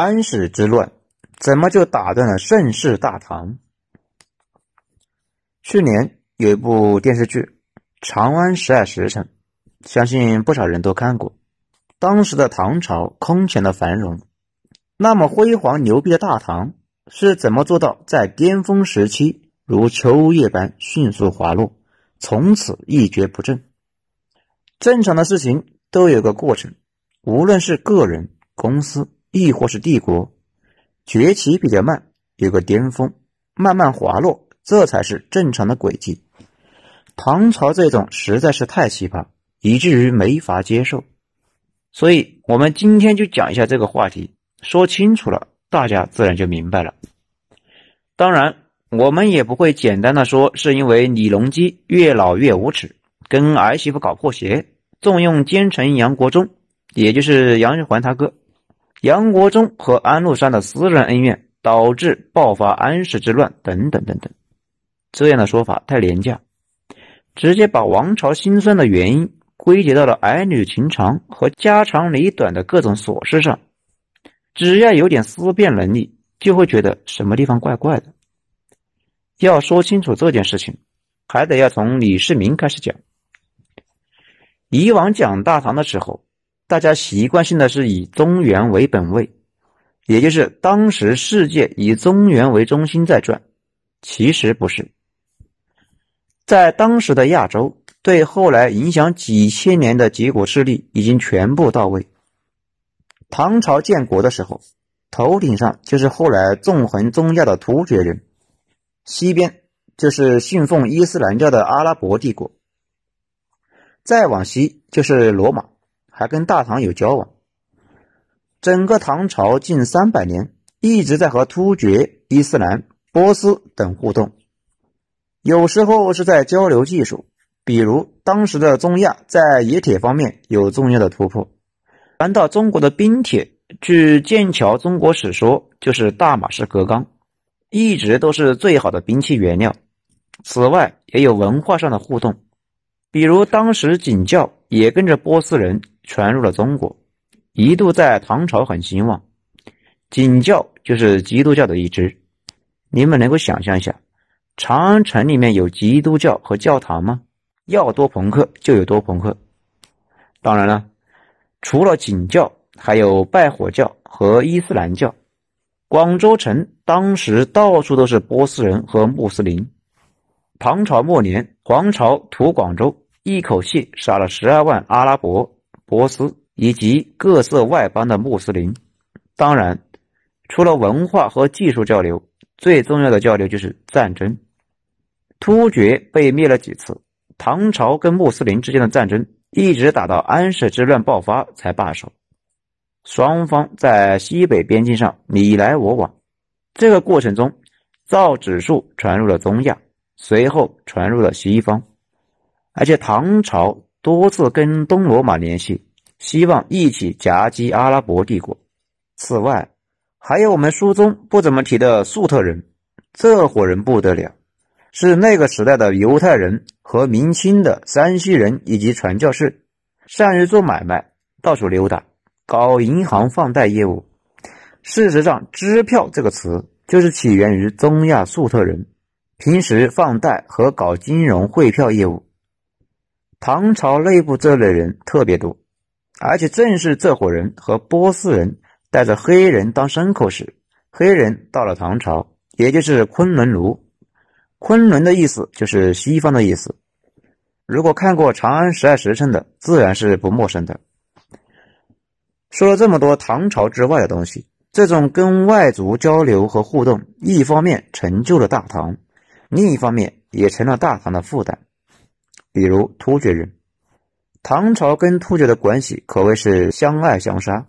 安史之乱怎么就打断了盛世大唐？去年有一部电视剧《长安十二时辰》，相信不少人都看过。当时的唐朝空前的繁荣，那么辉煌牛逼的大唐是怎么做到在巅峰时期如秋叶般迅速滑落，从此一蹶不振？正常的事情都有个过程，无论是个人、公司，亦或是帝国，崛起比较慢，有个巅峰，慢慢滑落，这才是正常的轨迹。唐朝这种实在是太奇葩，以至于没法接受。所以，我们今天就讲一下这个话题，说清楚了，大家自然就明白了。当然，我们也不会简单的说是因为李隆基越老越无耻，跟儿媳妇搞破鞋，重用奸臣杨国忠，也就是杨玉环他哥。杨国忠和安禄山的私人恩怨导致爆发安史之乱，等等等等，这样的说法太廉价，直接把王朝兴衰的原因。归结到了儿女情长和家长里短的各种琐事上，只要有点思辨能力，就会觉得什么地方怪怪的。要说清楚这件事情，还得要从李世民开始讲。以往讲大唐的时候，大家习惯性的是以中原为本位，也就是当时世界以中原为中心在转。其实不是，在当时的亚洲。对后来影响几千年的结果势力已经全部到位。唐朝建国的时候，头顶上就是后来纵横中亚的突厥人，西边就是信奉伊斯兰教的阿拉伯帝国，再往西就是罗马，还跟大唐有交往。整个唐朝近三百年一直在和突厥、伊斯兰、波斯等互动，有时候是在交流技术。比如当时的中亚在冶铁方面有重要的突破，谈到中国的冰铁，据剑桥中国史说，就是大马士革钢，一直都是最好的兵器原料。此外，也有文化上的互动，比如当时景教也跟着波斯人传入了中国，一度在唐朝很兴旺。景教就是基督教的一支，你们能够想象一下，长安城里面有基督教和教堂吗？要多朋克就有多朋克，当然了，除了景教，还有拜火教和伊斯兰教。广州城当时到处都是波斯人和穆斯林。唐朝末年，黄巢屠广州，一口气杀了十二万阿拉伯、波斯以及各色外邦的穆斯林。当然，除了文化和技术交流，最重要的交流就是战争。突厥被灭了几次。唐朝跟穆斯林之间的战争一直打到安史之乱爆发才罢手，双方在西北边境上你来我往。这个过程中，造纸术传入了中亚，随后传入了西方，而且唐朝多次跟东罗马联系，希望一起夹击阿拉伯帝国。此外，还有我们书中不怎么提的粟特人，这伙人不得了。是那个时代的犹太人和明清的山西人以及传教士，善于做买卖，到处溜达，搞银行放贷业务。事实上，“支票”这个词就是起源于中亚粟特人，平时放贷和搞金融汇票业务。唐朝内部这类人特别多，而且正是这伙人和波斯人带着黑人当牲口时，黑人到了唐朝，也就是昆仑奴。昆仑的意思就是西方的意思。如果看过《长安十二时辰》的，自然是不陌生的。说了这么多唐朝之外的东西，这种跟外族交流和互动，一方面成就了大唐，另一方面也成了大唐的负担。比如突厥人，唐朝跟突厥的关系可谓是相爱相杀。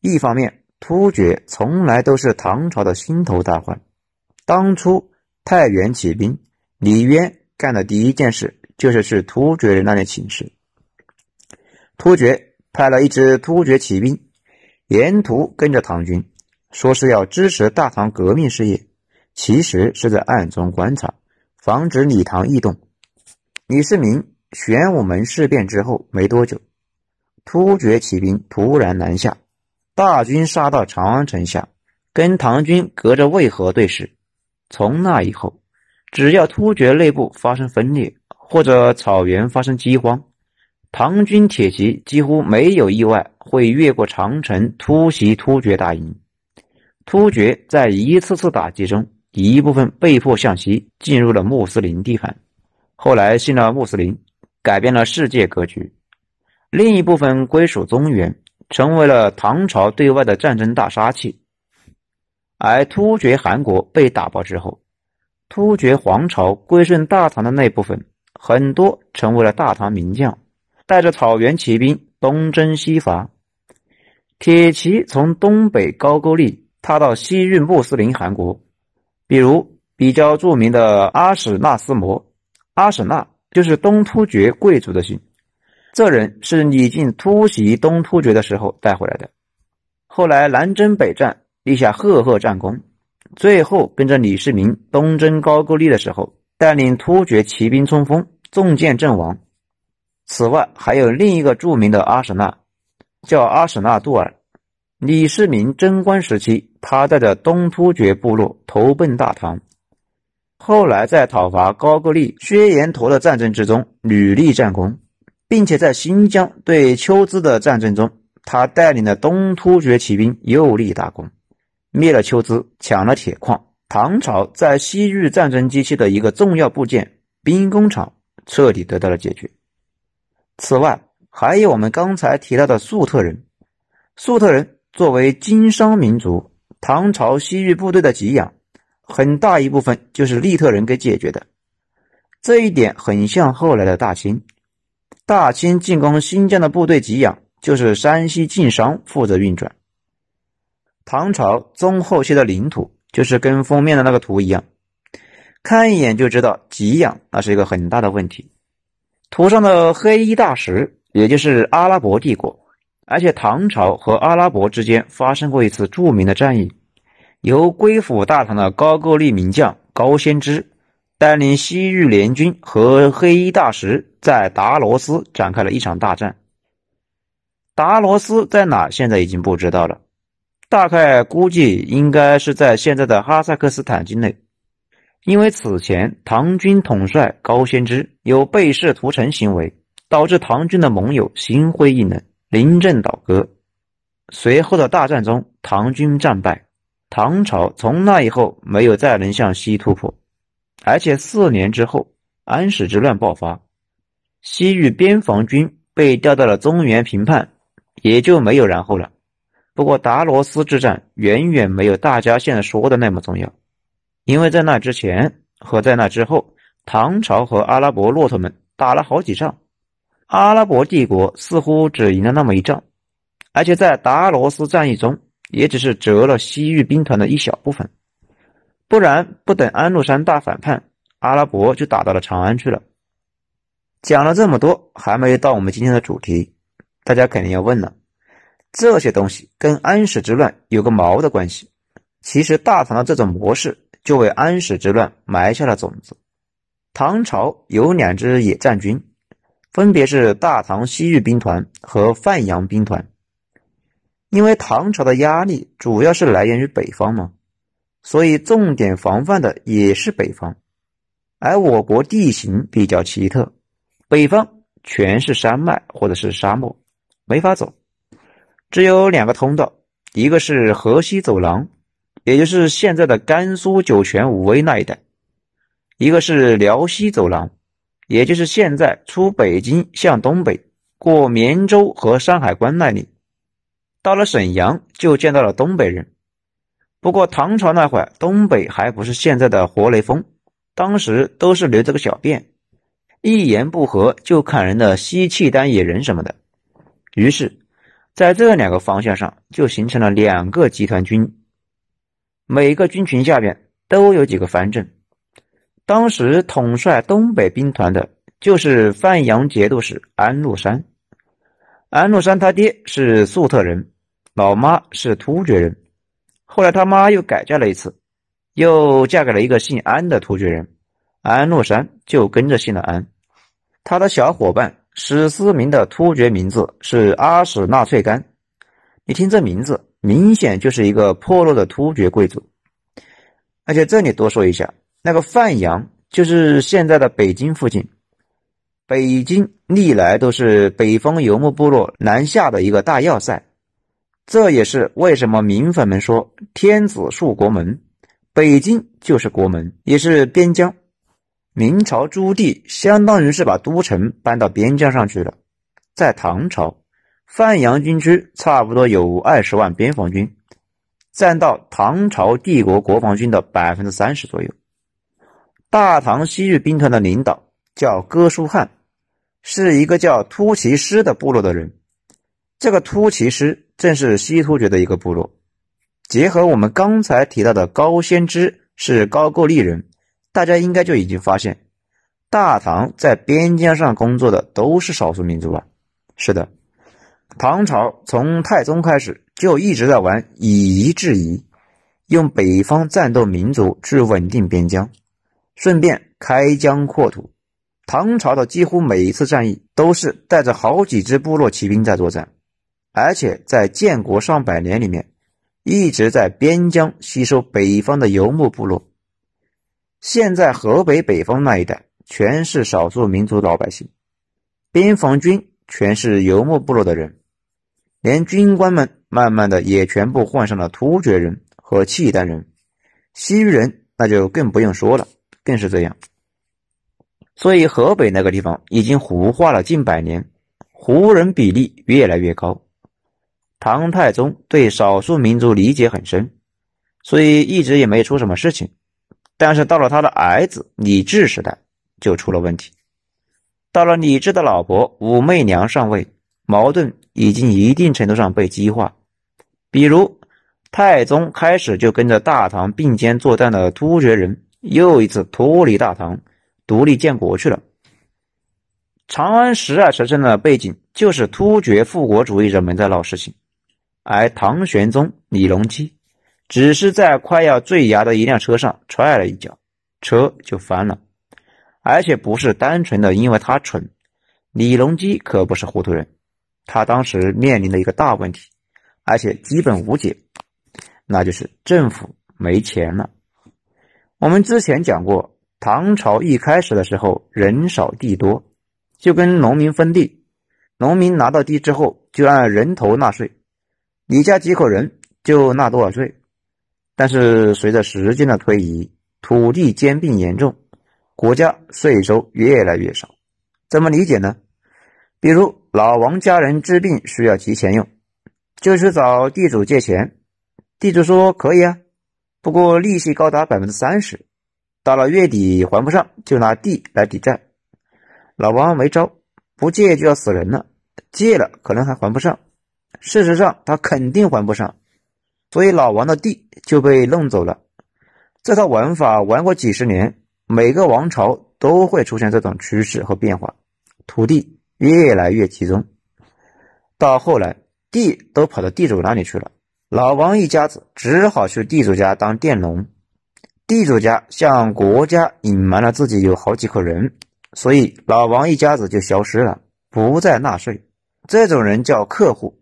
一方面，突厥从来都是唐朝的心头大患，当初。太原起兵，李渊干的第一件事就是去突厥人那里请示。突厥派了一支突厥骑兵，沿途跟着唐军，说是要支持大唐革命事业，其实是在暗中观察，防止李唐异动。李世民玄武门事变之后没多久，突厥骑兵突然南下，大军杀到长安城下，跟唐军隔着渭河对峙。从那以后，只要突厥内部发生分裂，或者草原发生饥荒，唐军铁骑几乎没有意外会越过长城突袭突厥大营。突厥在一次次打击中，一部分被迫向西，进入了穆斯林地盘，后来信了穆斯林，改变了世界格局；另一部分归属中原，成为了唐朝对外的战争大杀器。而突厥汗国被打爆之后，突厥皇朝归顺大唐的那部分，很多成为了大唐名将，带着草原骑兵东征西伐，铁骑从东北高句丽。踏到西域穆斯林汗国，比如比较著名的阿史那思摩，阿史那就是东突厥贵族的姓，这人是李靖突袭东突厥的时候带回来的，后来南征北战，立下赫赫战功，最后跟着李世民东征高句丽的时候，带领突厥骑兵冲锋，中箭阵亡。此外，还有另一个著名的阿史那，叫阿史那杜尔。李世民贞观时期，他带着东突厥部落投奔大唐，后来在讨伐高句丽薛延陀的战争之中屡立战功，并且在新疆对丘兹的战争中，他带领的东突厥骑兵又立大功，灭了丘兹，抢了铁矿。唐朝在西域战争机器的一个重要部件——兵工厂，彻底得到了解决。此外，还有我们刚才提到的粟特人，粟特人。作为经商民族，唐朝西域部队的给养，很大一部分就是利特人给解决的。这一点很像后来的大清。大清进攻新疆的部队给养，就是山西晋商负责运转。唐朝中后期的领土，就是跟封面的那个图一样，看一眼就知道给养那是一个很大的问题。图上的黑衣大石，也就是阿拉伯帝国。而且唐朝和阿拉伯之间发生过一次著名的战役，由归附大唐的高句丽名将高仙芝带领西域联军和黑衣大石在达罗斯展开了一场大战。达罗斯在哪？现在已经不知道了，大概估计应该是在现在的哈萨克斯坦境内，因为此前唐军统帅高仙芝有背试屠城行为，导致唐军的盟友心灰意冷。临阵倒戈，随后的大战中，唐军战败，唐朝从那以后没有再能向西突破，而且四年之后，安史之乱爆发，西域边防军被调到了中原平叛，也就没有然后了。不过达罗斯之战远远没有大家现在说的那么重要，因为在那之前和在那之后，唐朝和阿拉伯骆驼们打了好几仗。阿拉伯帝国似乎只赢了那么一仗，而且在达罗斯战役中，也只是折了西域兵团的一小部分。不然，不等安禄山大反叛，阿拉伯就打到了长安去了。讲了这么多，还没到我们今天的主题，大家肯定要问了：这些东西跟安史之乱有个毛的关系？其实，大唐的这种模式就为安史之乱埋下了种子。唐朝有两支野战军。分别是大唐西域兵团和范阳兵团，因为唐朝的压力主要是来源于北方嘛，所以重点防范的也是北方。而我国地形比较奇特，北方全是山脉或者是沙漠，没法走，只有两个通道，一个是河西走廊，也就是现在的甘肃酒泉武威那一带，一个是辽西走廊。也就是现在出北京向东北过绵州和山海关那里，到了沈阳就见到了东北人。不过唐朝那会儿，东北还不是现在的活雷锋，当时都是留着个小辫，一言不合就砍人的西契丹野人什么的。于是，在这两个方向上就形成了两个集团军，每个军群下边都有几个藩镇。当时统帅东北兵团的就是范阳节度使安禄山。安禄山他爹是粟特人，老妈是突厥人。后来他妈又改嫁了一次，又嫁给了一个姓安的突厥人，安禄山就跟着姓了安。他的小伙伴史思明的突厥名字是阿史那粹干。你听这名字，明显就是一个破落的突厥贵族。而且这里多说一下，那个范阳就是现在的北京附近。北京历来都是北方游牧部落南下的一个大要塞，这也是为什么民粉们说天子戍国门，北京就是国门，也是边疆。明朝朱棣相当于是把都城搬到边疆上去了。在唐朝，范阳军区差不多有二十万边防军，占到唐朝帝国国防军的百分之三十左右。大唐西域兵团的领导叫哥舒翰。是一个叫突骑师的部落的人，这个突骑师正是西突厥的一个部落。结合我们刚才提到的高仙芝是高句丽人，大家应该就已经发现，大唐在边疆上工作的都是少数民族吧。是的，唐朝从太宗开始就一直在玩以夷制夷，用北方战斗民族去稳定边疆，顺便开疆扩土。唐朝的几乎每一次战役都是带着好几支部落骑兵在作战，而且在建国上百年里面，一直在边疆吸收北方的游牧部落。现在河北北方那一带全是少数民族老百姓，边防军全是游牧部落的人，连军官们慢慢的也全部换上了突厥人和契丹人，西域人那就更不用说了，更是这样。所以河北那个地方已经胡化了近百年，胡人比例越来越高。唐太宗对少数民族理解很深，所以一直也没出什么事情。但是到了他的儿子李治时代，就出了问题。到了李治的老婆武媚娘上位，矛盾已经一定程度上被激化。比如，太宗开始就跟着大唐并肩作战的突厥人，又一次脱离大唐。独立建国去了。长安十二时辰的背景就是突厥复国主义者们在闹事情，而唐玄宗李隆基只是在快要坠崖的一辆车上踹了一脚，车就翻了，而且不是单纯的因为他蠢，李隆基可不是糊涂人，他当时面临的一个大问题，而且基本无解，那就是政府没钱了。我们之前讲过。唐朝一开始的时候，人少地多，就跟农民分地，农民拿到地之后就按人头纳税，你家几口人就纳多少税。但是随着时间的推移，土地兼并严重，国家税收越来越少。怎么理解呢？比如老王家人治病需要急钱用，就去找地主借钱，地主说可以啊，不过利息高达百分之三十。到了月底还不上，就拿地来抵债。老王没招，不借就要死人了，借了可能还还不上。事实上他肯定还不上，所以老王的地就被弄走了。这套玩法玩过几十年，每个王朝都会出现这种趋势和变化，土地越来越集中。到后来，地都跑到地主那里去了，老王一家子只好去地主家当佃农。地主家向国家隐瞒了自己有好几口人，所以老王一家子就消失了，不再纳税。这种人叫客户。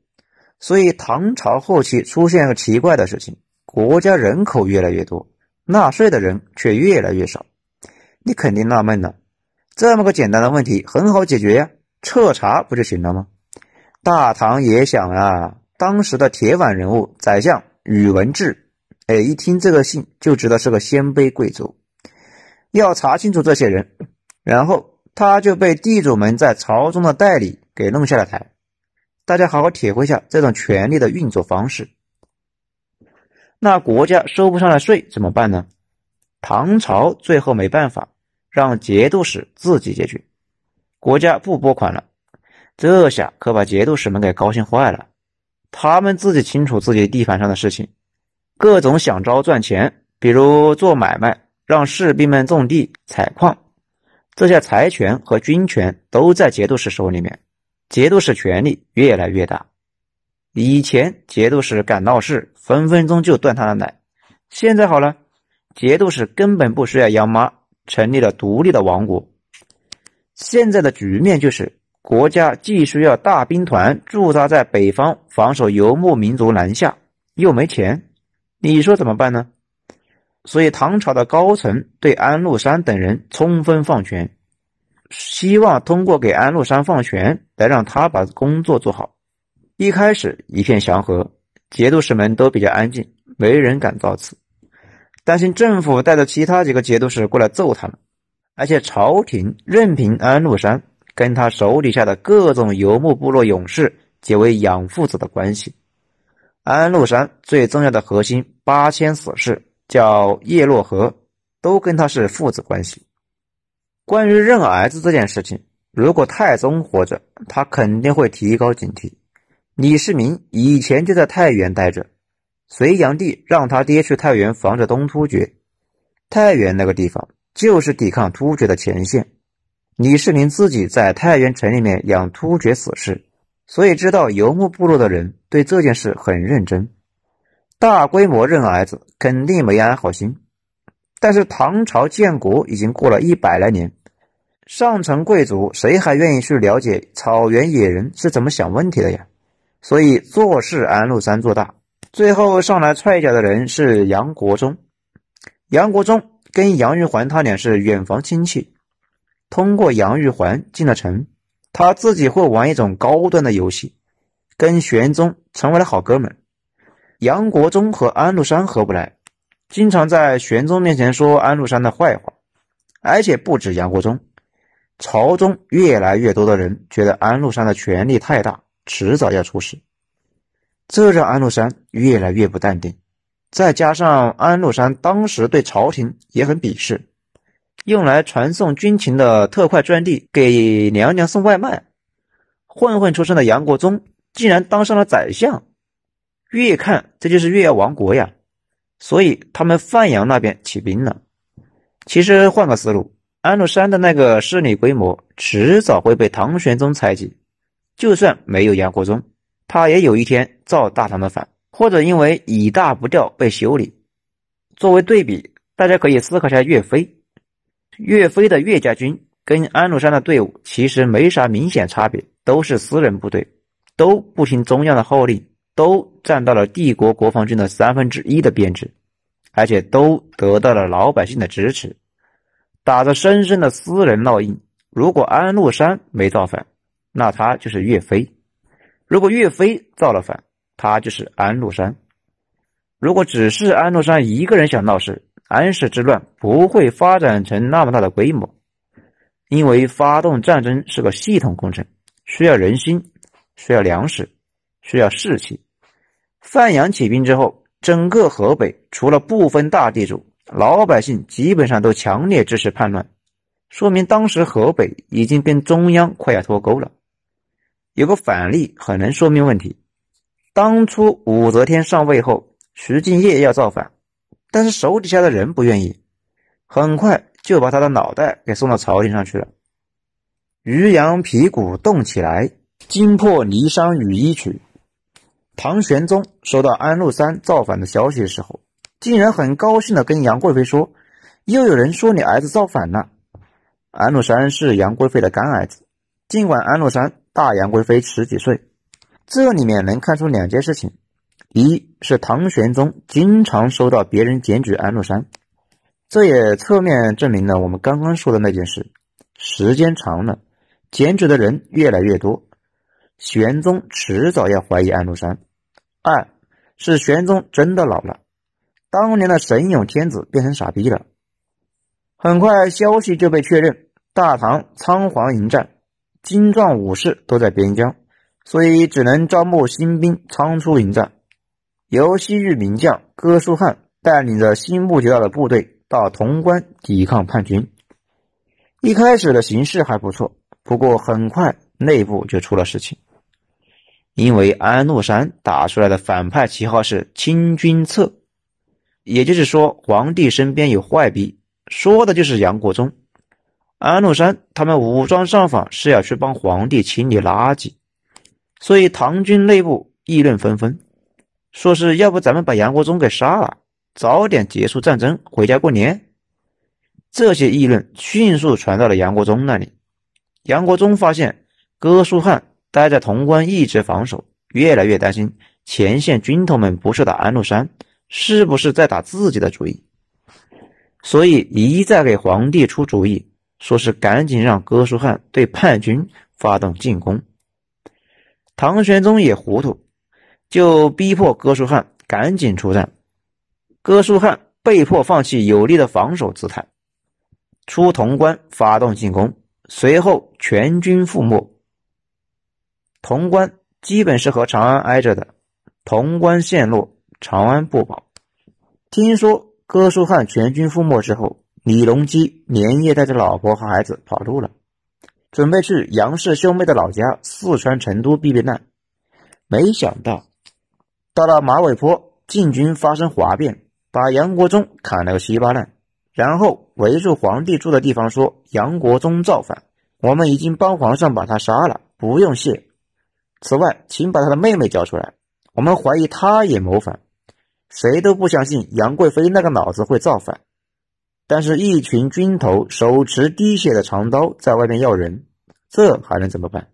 所以唐朝后期出现个奇怪的事情：国家人口越来越多，纳税的人却越来越少。你肯定纳闷了，这么个简单的问题很好解决呀，彻查不就行了吗？大唐也想啊，当时的铁腕人物宰相宇文智。哎，一听这个姓就知道是个鲜卑贵族，要查清楚这些人，然后他就被地主们在朝中的代理给弄下了台。大家好好体会一下这种权力的运作方式。那国家收不上来税怎么办呢？唐朝最后没办法，让节度使自己解决，国家不拨款了。这下可把节度使们给高兴坏了，他们自己清楚自己地盘上的事情。各种想招赚钱，比如做买卖，让士兵们种地、采矿，这些财权和军权都在节度使手里面，节度使权力越来越大。以前节度使敢闹事，分分钟就断他的奶。现在好了，节度使根本不需要央妈，成立了独立的王国。现在的局面就是，国家既需要大兵团驻扎在北方，防守游牧民族南下。又没钱，你说怎么办呢？所以唐朝的高层对安禄山等人充分放权，希望通过给安禄山放权来让他把工作做好。一开始一片祥和，节度使们都比较安静，没人敢造次，担心政府带着其他几个节度使过来揍他们。而且朝廷任凭安禄山跟他手底下的各种游牧部落勇士结为养父子的关系。安禄山最重要的核心八千死士。叫叶洛河，都跟他是父子关系。关于认儿子这件事情，如果太宗活着，他肯定会提高警惕。李世民以前就在太原待着，隋炀帝让他爹去太原防着东突厥。太原那个地方就是抵抗突厥的前线。李世民自己在太原城里面养突厥死士，所以知道游牧部落的人对这件事很认真。大规模认儿子，肯定没安好心。但是唐朝建国已经过了一百来年，上层贵族谁还愿意去了解草原野人是怎么想问题的呀？所以做事安禄山做大，最后上来踹脚的人是杨国忠。杨国忠跟杨玉环他俩是远房亲戚，通过杨玉环进了城，他自己会玩一种高端的游戏，跟玄宗成为了好哥们。杨国忠和安禄山合不来，经常在玄宗面前说安禄山的坏话，而且不止杨国忠，朝中越来越多的人觉得安禄山的权力太大，迟早要出事，这让安禄山越来越不淡定。再加上安禄山当时对朝廷也很鄙视，用来传送军情的特快专递给娘娘送外卖，混混出身的杨国忠竟然当上了宰相。越看这就是越要亡国呀，所以他们范阳那边起兵了。其实换个思路，安禄山的那个势力规模迟早会被唐玄宗猜忌，就算没有杨国忠，他也有一天造大唐的反，或者因为以大不掉被修理。作为对比，大家可以思考一下岳飞，岳飞的岳家军跟安禄山的队伍其实没啥明显差别，都是私人部队，都不听中央的号令。都占到了帝国国防军的三分之一的编制，而且都得到了老百姓的支持，打着深深的私人烙印。如果安禄山没造反，那他就是岳飞；如果岳飞造了反，他就是安禄山。如果只是安禄山一个人想闹事，安史之乱不会发展成那么大的规模，因为发动战争是个系统工程，需要人心，需要粮食，需要士气。范阳起兵之后，整个河北除了部分大地主，老百姓基本上都强烈支持叛乱，说明当时河北已经跟中央快要脱钩了。有个反例很能说明问题：当初武则天上位后，徐敬业要造反，但是手底下的人不愿意，很快就把他的脑袋给送到朝廷上去了。渔阳皮鼓动起来，惊破霓裳羽衣曲。唐玄宗收到安禄山造反的消息的时候，竟然很高兴的跟杨贵妃说：“又有人说你儿子造反了。”安禄山是杨贵妃的干儿子，尽管安禄山大杨贵妃十几岁，这里面能看出两件事情：一是唐玄宗经常收到别人检举安禄山，这也侧面证明了我们刚刚说的那件事。时间长了，检举的人越来越多。玄宗迟早要怀疑安禄山。二是玄宗真的老了，当年的神勇天子变成傻逼了。很快消息就被确认，大唐仓皇迎战，精壮武士都在边疆，所以只能招募新兵仓出迎战。由西域名将哥舒翰带领着新募集到的部队到潼关抵抗叛军。一开始的形势还不错，不过很快内部就出了事情。因为安禄山打出来的反派旗号是清君侧，也就是说皇帝身边有坏逼，说的就是杨国忠。安禄山他们武装上访是要去帮皇帝清理垃圾，所以唐军内部议论纷纷，说是要不咱们把杨国忠给杀了，早点结束战争，回家过年。这些议论迅速传到了杨国忠那里，杨国忠发现哥舒翰。待在潼关一直防守，越来越担心前线军头们不是打安禄山，是不是在打自己的主意？所以一再给皇帝出主意，说是赶紧让哥舒翰对叛军发动进攻。唐玄宗也糊涂，就逼迫哥舒翰赶紧出战。哥舒翰被迫放弃有力的防守姿态，出潼关发动进攻，随后全军覆没。潼关基本是和长安挨着的，潼关陷落，长安不保。听说。哥舒翰全军覆没之后，李隆基连夜带着老婆和孩子跑路了，准备去杨氏兄妹的老家四川成都避避难。没想到到了马尾坡，晋军发生哗变，把杨国忠砍了个稀巴烂，然后围住皇帝住的地方说：“杨国忠造反，我们已经帮皇上把他杀了，不用谢。此外，请把他的妹妹交出来，我们怀疑他也谋反。”谁都不相信杨贵妃那个脑子会造反，但是，一群军头手持滴血的长刀在外面要人，这还能怎么办？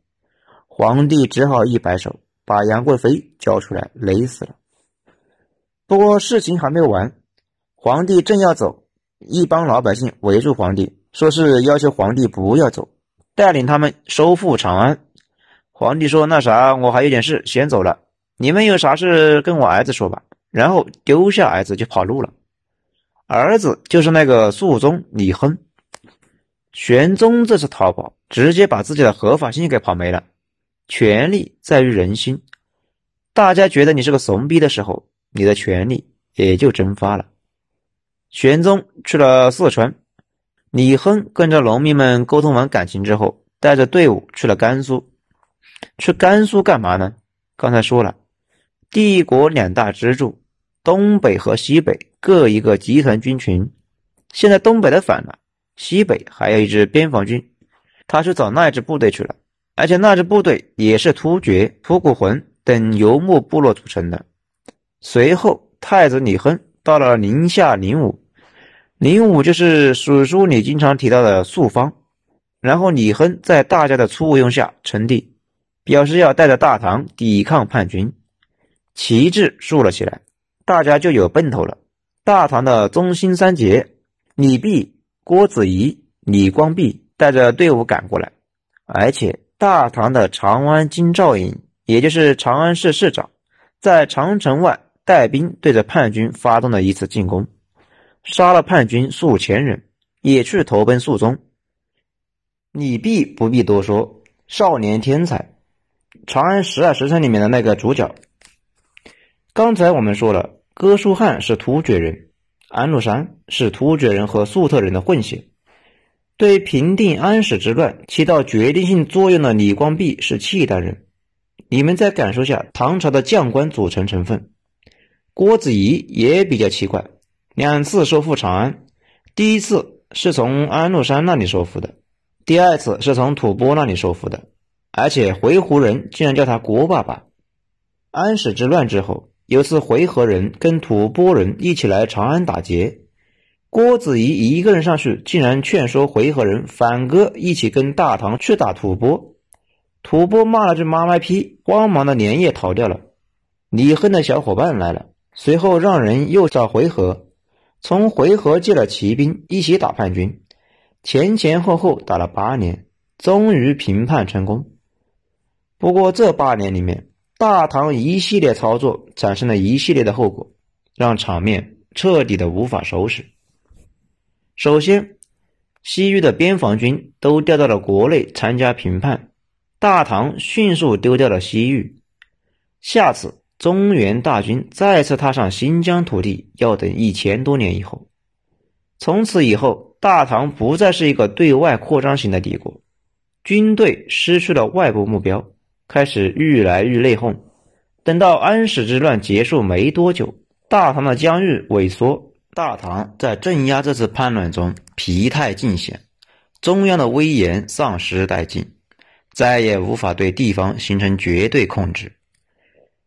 皇帝只好一摆手，把杨贵妃交出来，勒死了。不过事情还没完，皇帝正要走，一帮老百姓围住皇帝，说是要求皇帝不要走，带领他们收复长安。皇帝说：“那啥，我还有点事，先走了。你们有啥事跟我儿子说吧。”然后丢下儿子就跑路了，儿子就是那个肃宗李亨。玄宗这次逃跑，直接把自己的合法性给跑没了。权力在于人心，大家觉得你是个怂逼的时候，你的权力也就蒸发了。玄宗去了四川，李亨跟着农民们沟通完感情之后，带着队伍去了甘肃。去甘肃干嘛呢？刚才说了。帝国两大支柱，东北和西北各一个集团军群。现在东北的反了，西北还有一支边防军，他去找那支部队去了。而且那支部队也是突厥、吐谷浑等游牧部落组成的。随后，太子李亨到了宁夏灵武，灵武就是史书里经常提到的朔方。然后，李亨在大家的簇拥下称帝，表示要带着大唐抵抗叛军。旗帜竖了起来，大家就有奔头了。大唐的中兴三杰李泌、郭子仪、李光弼带着队伍赶过来，而且大唐的长安京兆尹，也就是长安市市长，在长城外带兵对着叛军发动了一次进攻，杀了叛军数千人，也去投奔肃宗。李泌不必多说，少年天才，长安十二时辰里面的那个主角。刚才我们说了，哥舒翰是突厥人，安禄山是突厥人和粟特人的混血。对平定安史之乱起到决定性作用的李光弼是契丹人。你们再感受下唐朝的将官组成成分。郭子仪也比较奇怪，两次收复长安，第一次是从安禄山那里收复的，第二次是从吐蕃那里收复的，而且回鹘人竟然叫他郭爸爸。安史之乱之后。有次回纥人跟吐蕃人一起来长安打劫，郭子仪一个人上去，竟然劝说回纥人反戈一起跟大唐去打吐蕃。吐蕃骂了句妈卖批，慌忙的连夜逃掉了。李亨的小伙伴来了，随后让人又找回纥，从回纥借了骑兵一起打叛军，前前后后打了八年，终于平叛成功。不过这八年里面，大唐一系列操作产生了一系列的后果，让场面彻底的无法收拾。首先，西域的边防军都调到了国内参加平叛，大唐迅速丢掉了西域。下次中原大军再次踏上新疆土地，要等一千多年以后。从此以后，大唐不再是一个对外扩张型的帝国，军队失去了外部目标。开始愈来愈内讧，等到安史之乱结束没多久，大唐的疆域萎缩，大唐在镇压这次叛乱中疲态尽显，中央的威严丧失殆尽，再也无法对地方形成绝对控制。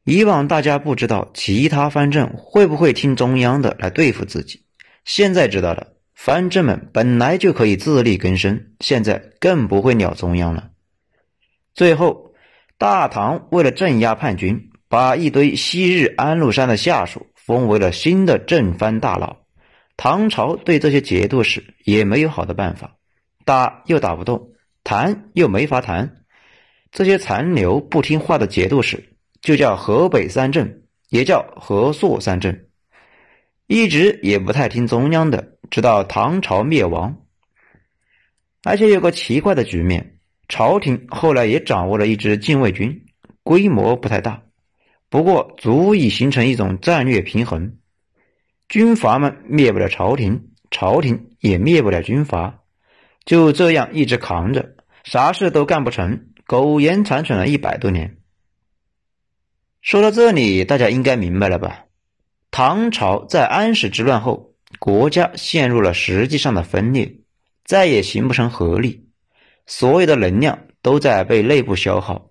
以往大家不知道其他藩镇会不会听中央的来对付自己，现在知道了，藩镇们本来就可以自力更生，现在更不会鸟中央了。最后。大唐为了镇压叛军，把一堆昔日安禄山的下属封为了新的正藩大佬。唐朝对这些节度使也没有好的办法，打又打不动，谈又没法谈。这些残留不听话的节度使，就叫河北三镇，也叫河朔三镇，一直也不太听中央的，直到唐朝灭亡。而且有个奇怪的局面，朝廷后来也掌握了一支禁卫军，规模不太大。不过，足以形成一种战略平衡：军阀们灭不了朝廷，朝廷也灭不了军阀，就这样一直扛着，啥事都干不成，苟延残喘了一百多年。说到这里，大家应该明白了吧？唐朝在安史之乱后，国家陷入了实际上的分裂，再也形不成合力，所有的能量都在被内部消耗。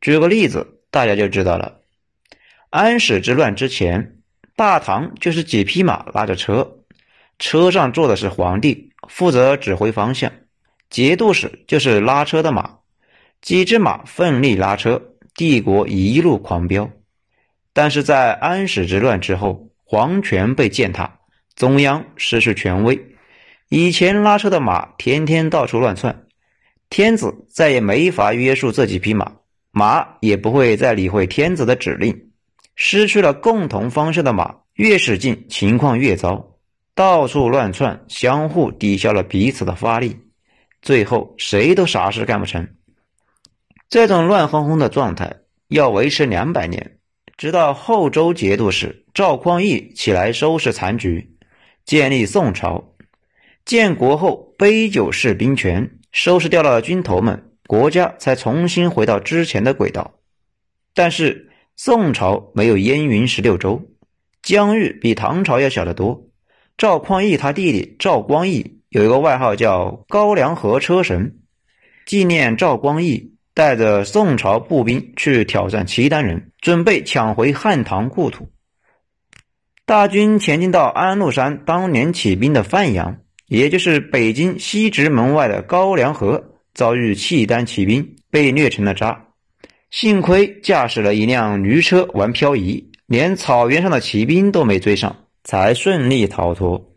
举个例子。大家就知道了，安史之乱之前，大唐就是几匹马拉着车，车上坐的是皇帝，负责指挥方向；节度使就是拉车的马，几只马奋力拉车，帝国一路狂飙。但是在安史之乱之后，皇权被践踏，中央失去权威，以前拉车的马天天到处乱窜，天子再也没法约束这几匹马。马也不会再理会天子的指令，失去了共同方向的马越使劲，情况越糟，到处乱窜，相互抵消了彼此的发力，最后谁都啥事干不成。这种乱哄哄的状态要维持两百年，直到后周节度使赵匡胤起来收拾残局，建立宋朝。建国后，杯酒释兵权，收拾掉了军头们。国家才重新回到之前的轨道，但是宋朝没有燕云十六州，疆域比唐朝要小得多。赵匡胤他弟弟赵光义有一个外号叫高粱河车神，纪念赵光义带着宋朝步兵去挑战契丹人，准备抢回汉唐故土。大军前进到安禄山当年起兵的范阳，也就是北京西直门外的高粱河。遭遇契丹骑兵，被虐成了渣。幸亏驾驶了一辆驴车玩漂移，连草原上的骑兵都没追上，才顺利逃脱。